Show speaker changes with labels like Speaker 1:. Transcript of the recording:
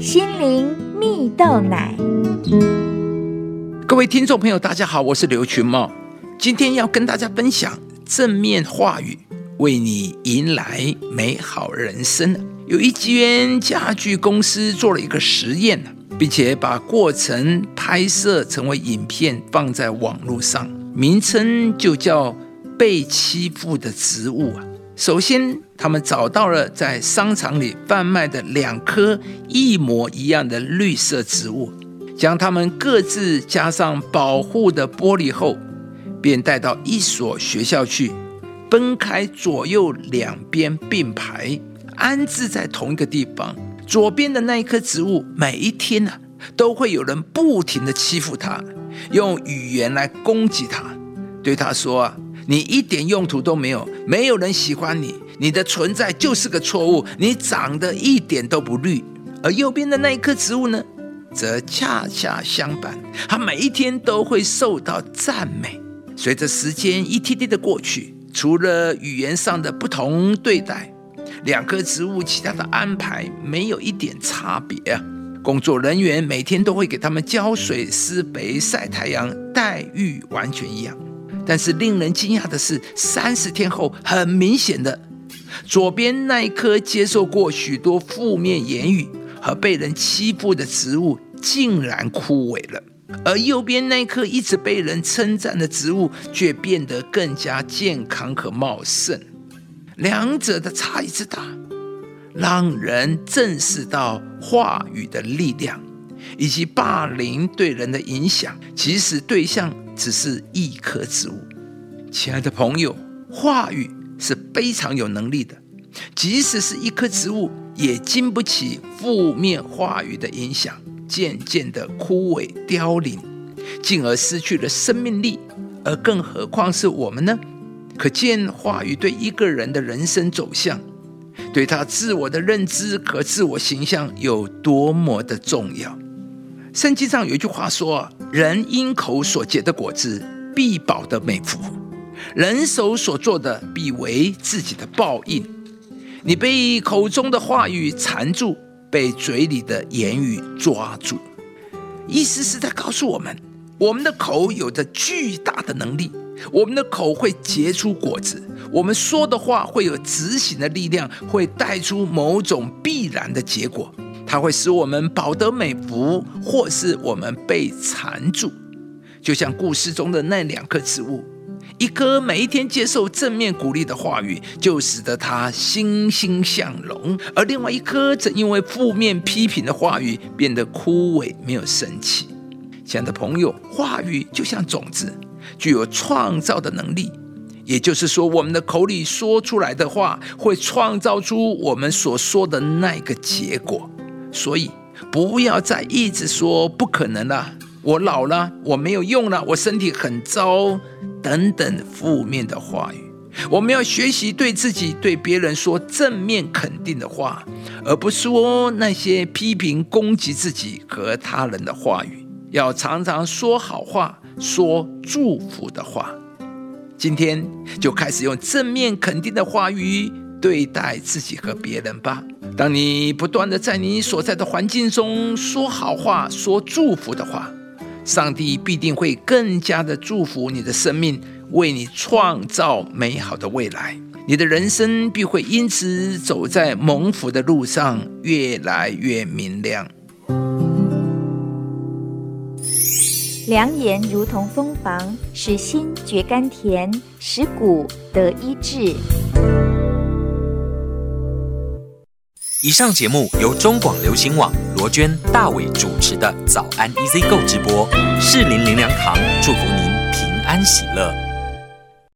Speaker 1: 心灵蜜豆奶。
Speaker 2: 各位听众朋友，大家好，我是刘群茂，今天要跟大家分享正面话语，为你迎来美好人生。有一间家具公司做了一个实验并且把过程拍摄成为影片，放在网络上，名称就叫“被欺负的植物”啊。首先，他们找到了在商场里贩卖的两棵一模一样的绿色植物，将它们各自加上保护的玻璃后，便带到一所学校去，分开左右两边并排，安置在同一个地方。左边的那一棵植物，每一天呢，都会有人不停的欺负它，用语言来攻击它，对它说。你一点用途都没有，没有人喜欢你，你的存在就是个错误，你长得一点都不绿。而右边的那一棵植物呢，则恰恰相反，它每一天都会受到赞美。随着时间一天天的过去，除了语言上的不同对待，两棵植物其他的安排没有一点差别啊。工作人员每天都会给他们浇水、施肥、晒太阳，待遇完全一样。但是令人惊讶的是，三十天后，很明显的，左边那一棵接受过许多负面言语和被人欺负的植物竟然枯萎了，而右边那一棵一直被人称赞的植物却变得更加健康和茂盛。两者的差异之大，让人正视到话语的力量，以及霸凌对人的影响。其实对象。只是一棵植物，亲爱的朋友，话语是非常有能力的。即使是一棵植物，也经不起负面话语的影响，渐渐的枯萎凋零，进而失去了生命力。而更何况是我们呢？可见话语对一个人的人生走向，对他自我的认知和自我形象有多么的重要。圣经上有一句话说：“人因口所结的果子，必保得美福；人手所做的，必为自己的报应。”你被口中的话语缠住，被嘴里的言语抓住，意思是在告诉我们：我们的口有着巨大的能力，我们的口会结出果子，我们说的话会有执行的力量，会带出某种必然的结果。它会使我们保得美福，或是我们被缠住，就像故事中的那两棵植物，一棵每一天接受正面鼓励的话语，就使得它欣欣向荣；而另外一棵则因为负面批评的话语变得枯萎，没有生气。亲爱的朋友，话语就像种子，具有创造的能力，也就是说，我们的口里说出来的话，会创造出我们所说的那个结果。所以，不要再一直说不可能了，我老了，我没有用了，我身体很糟等等负面的话语。我们要学习对自己、对别人说正面肯定的话，而不说那些批评、攻击自己和他人的话语。要常常说好话，说祝福的话。今天就开始用正面肯定的话语对待自己和别人吧。当你不断的在你所在的环境中说好话、说祝福的话，上帝必定会更加的祝福你的生命，为你创造美好的未来。你的人生必会因此走在蒙福的路上，越来越明亮。
Speaker 1: 良言如同蜂房，使心觉甘甜，使骨得医治。
Speaker 3: 以上节目由中广流行网罗娟、大伟主持的《早安 EZ 购》直播，适林林良堂祝福您平安喜乐。